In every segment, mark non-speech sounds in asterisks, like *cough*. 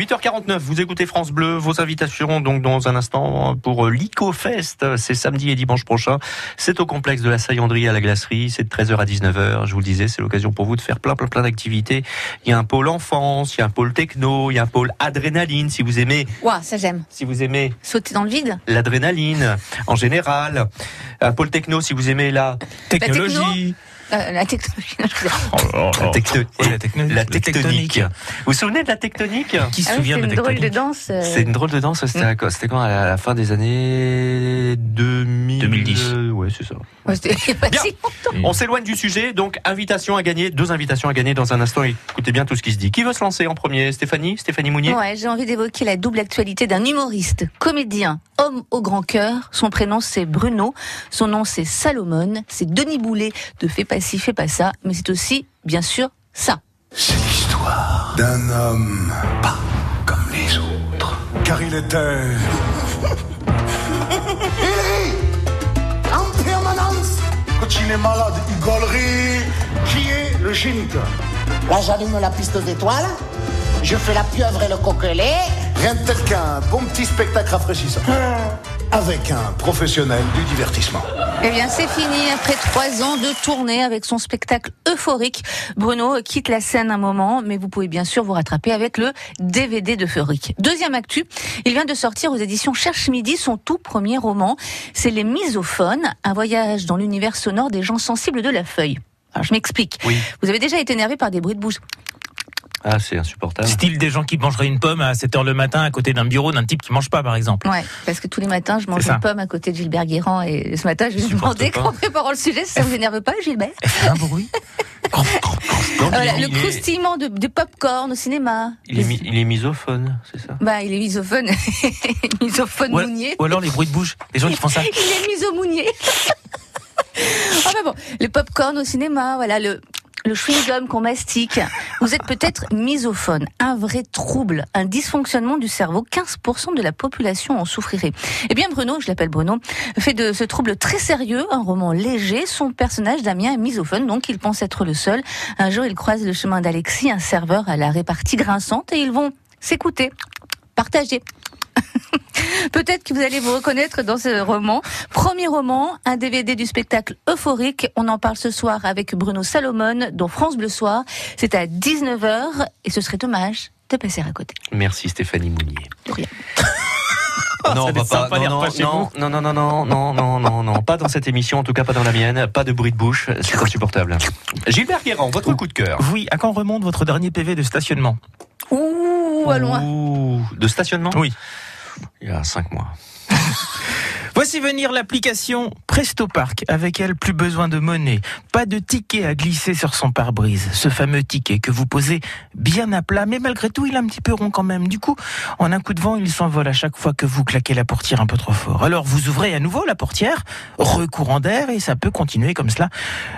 8h49, vous écoutez France Bleu, vos invitations donc dans un instant pour l'IcoFest, c'est samedi et dimanche prochain. C'est au complexe de la Saillanderie à la glacerie, c'est de 13h à 19h, je vous le disais, c'est l'occasion pour vous de faire plein plein plein d'activités. Il y a un pôle enfance, il y a un pôle techno, il y a un pôle adrénaline si vous aimez. Ouah, ça j'aime. Si vous aimez Sauter dans le vide l'adrénaline en général, un pôle techno si vous aimez la Technologie. Euh, La technologie. la, *laughs* Oh, la la la tectonique. tectonique. Vous vous souvenez de la tectonique? Qui se Ah oui, souvient c'est de une drôle de tectonique danse. euh, C'est une drôle de danse, c'était C'était quand à la, à la fin des années 2000 2010. euh, Ouais, c'est ça. ouais, Bien. On s'éloigne du sujet, donc invitation à gagner, deux invitations à gagner dans un instant. Écoutez bien tout ce qui se dit. Qui veut se lancer en premier? Stéphanie? Stéphanie Mounier? Ouais, j'ai envie d'évoquer la double actualité d'un humoriste, comédien, homme au grand cœur. Son prénom c'est Bruno, son nom c'est Salomon, c'est Denis Boulet de Fais pas ci, fais pas ça, mais c'est aussi, bien sûr, ça. C'est l'histoire d'un homme pas comme les autres. Car il était. *laughs* il rit en permanence. Quand il est malade, il gaulerie. Qui est le gynique Là, j'allume la piste aux étoiles. Je fais la pieuvre et le coquelet. Rien de tel qu'un bon petit spectacle rafraîchissant. Avec un professionnel du divertissement. Eh bien, c'est fini. Après trois ans de tournée avec son spectacle euphorique, Bruno quitte la scène un moment, mais vous pouvez bien sûr vous rattraper avec le DVD d'Euphorique. Deuxième actu, il vient de sortir aux éditions Cherche Midi son tout premier roman. C'est Les Misophones, un voyage dans l'univers sonore des gens sensibles de la feuille. Alors, je m'explique. Oui. Vous avez déjà été énervé par des bruits de bouche. Ah, c'est insupportable. Style des gens qui mangeraient une pomme à 7h le matin à côté d'un bureau d'un type qui mange pas, par exemple. Ouais, parce que tous les matins, je mange une pomme à côté de Gilbert Guérand et ce matin, je lui ai Supporte demandé pas. qu'en préparant le sujet, ça vous énerve pas, Gilbert un bruit. *laughs* Voilà, le est- croustillement de, de popcorn au cinéma. Il est, mi- il est misophone, c'est ça? Bah, il est misophone. *laughs* misophone Ou, mounier. ou alors les bruits de bouche. Les gens qui font ça. *laughs* Il est misomounier. enfin bon, le popcorn au cinéma, voilà, le, le chewing-gum qu'on mastique. Vous êtes peut-être misophone, un vrai trouble, un dysfonctionnement du cerveau. 15% de la population en souffrirait. Eh bien, Bruno, je l'appelle Bruno, fait de ce trouble très sérieux un roman léger. Son personnage, Damien, est misophone, donc il pense être le seul. Un jour, il croise le chemin d'Alexis, un serveur à la répartie grinçante, et ils vont s'écouter, partager. *laughs* Peut-être que vous allez vous reconnaître dans ce roman. Premier roman, un DVD du spectacle euphorique. On en parle ce soir avec Bruno Salomon dans France Bleu Soir. C'est à 19h et ce serait dommage de passer à côté. Merci Stéphanie Mounier. De rien. *laughs* Non, non, non, non, non, non, non, non, non, non, pas dans cette émission, en tout cas pas dans la mienne. Pas de bruit de bouche, c'est insupportable. Gilbert Guérand, votre coup de cœur. Oui, à quand remonte votre dernier PV de stationnement? Ouh, à loin. Ouh, de stationnement? Oui. Il y a cinq mois. *laughs* Voici venir l'application Presto Park. Avec elle, plus besoin de monnaie. Pas de ticket à glisser sur son pare-brise. Ce fameux ticket que vous posez bien à plat, mais malgré tout, il est un petit peu rond quand même. Du coup, en un coup de vent, il s'envole à chaque fois que vous claquez la portière un peu trop fort. Alors, vous ouvrez à nouveau la portière, recourant d'air, et ça peut continuer comme cela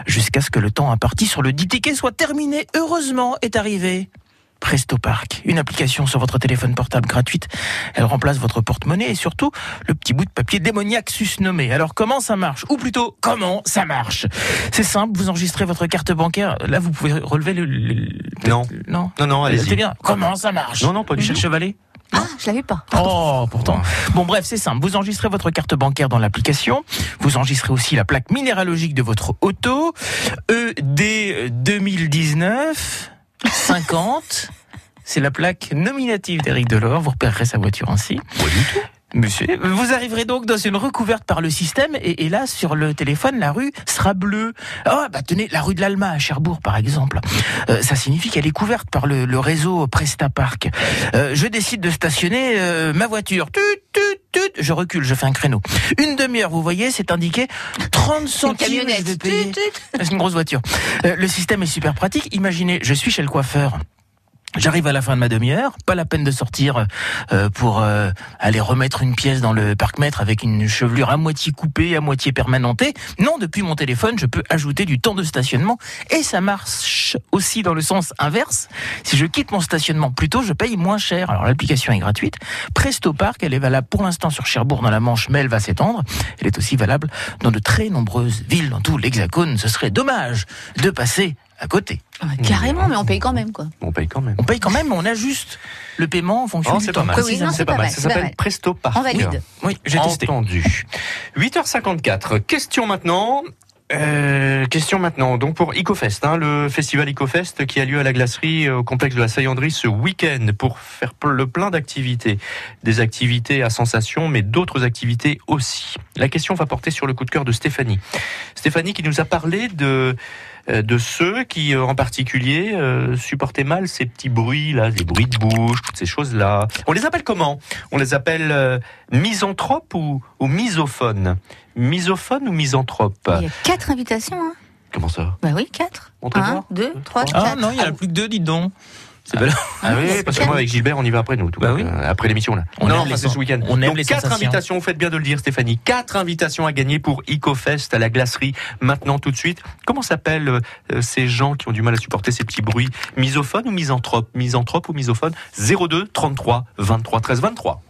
jusqu'à ce que le temps imparti sur le dit ticket soit terminé. Heureusement, est arrivé. Presto Park, une application sur votre téléphone portable gratuite. Elle remplace votre porte-monnaie et surtout le petit bout de papier démoniaque susnommé. Alors comment ça marche? Ou plutôt, comment ça marche? C'est simple, vous enregistrez votre carte bancaire. Là, vous pouvez relever le... le- Non. Non? Non, non, allez-y. C'est bien. Comment ça marche? Non, non, pas du Michel tout. Chevalet Ah, je l'avais pas. Oh, pourtant. Bon, bref, c'est simple. Vous enregistrez votre carte bancaire dans l'application. Vous enregistrez aussi la plaque minéralogique de votre auto. ED 2019 50. C'est la plaque nominative d'Éric Delors. Vous repérerez sa voiture ainsi. Monsieur, vous arriverez donc dans une rue couverte par le système et, et là, sur le téléphone, la rue sera bleue. Ah, bah tenez, la rue de l'Alma à Cherbourg, par exemple. Euh, ça signifie qu'elle est couverte par le, le réseau Presta Park. Euh, je décide de stationner euh, ma voiture. Tut, tut, tut. Je recule, je fais un créneau. Une demi-heure, vous voyez, c'est indiqué 30 Une centimes. *laughs* C'est une grosse voiture. Euh, le système est super pratique. Imaginez, je suis chez le coiffeur. J'arrive à la fin de ma demi-heure, pas la peine de sortir euh, pour euh, aller remettre une pièce dans le parc-mètre avec une chevelure à moitié coupée, à moitié permanentée. Non, depuis mon téléphone, je peux ajouter du temps de stationnement et ça marche aussi dans le sens inverse. Si je quitte mon stationnement plus tôt, je paye moins cher. Alors l'application est gratuite. Presto Park, elle est valable pour l'instant sur Cherbourg dans la Manche, mais elle va s'étendre. Elle est aussi valable dans de très nombreuses villes dans tout l'Hexagone. Ce serait dommage de passer à côté. Ah, Carrément, mais on paye quand même, quoi. On paye quand même. On paye quand même, mais on ajuste le paiement en fonction Oh, du c'est temps. pas mal. Oui, oui, non, c'est pas pas mal. Ça s'appelle. Presto Park. On valide. Oui, j'ai testé. Entendu. 8h54. Question maintenant. Euh, question maintenant. Donc pour EcoFest, hein, le festival EcoFest qui a lieu à la glacerie euh, au complexe de la Saillanderie ce week-end pour faire le plein d'activités, des activités à sensation, mais d'autres activités aussi. La question va porter sur le coup de cœur de Stéphanie. Stéphanie qui nous a parlé de euh, de ceux qui, euh, en particulier, euh, supportaient mal ces petits bruits là, des bruits de bouche, toutes ces choses là. On les appelle comment? On les appelle euh, misanthropes ou, ou misophones? Misophone ou misanthrope? Il y a quatre invitations, hein. Comment ça? Bah oui, quatre. On Un, deux, trois, Ah quatre. non, il y en a plus que deux, dites donc. C'est belle. Ah oui, parce que moi avec Gilbert, on y va après nous, tout Bah oui. euh, après l'émission là. On non, aime enfin, les c'est ce week-end. on aime Donc les quatre invitations, vous faites bien de le dire, Stéphanie. Quatre invitations à gagner pour EcoFest à la glacerie. Maintenant, tout de suite. Comment s'appellent euh, ces gens qui ont du mal à supporter ces petits bruits? Misophone ou misanthrope Misanthrope ou misophone? 02 33 23 13 23.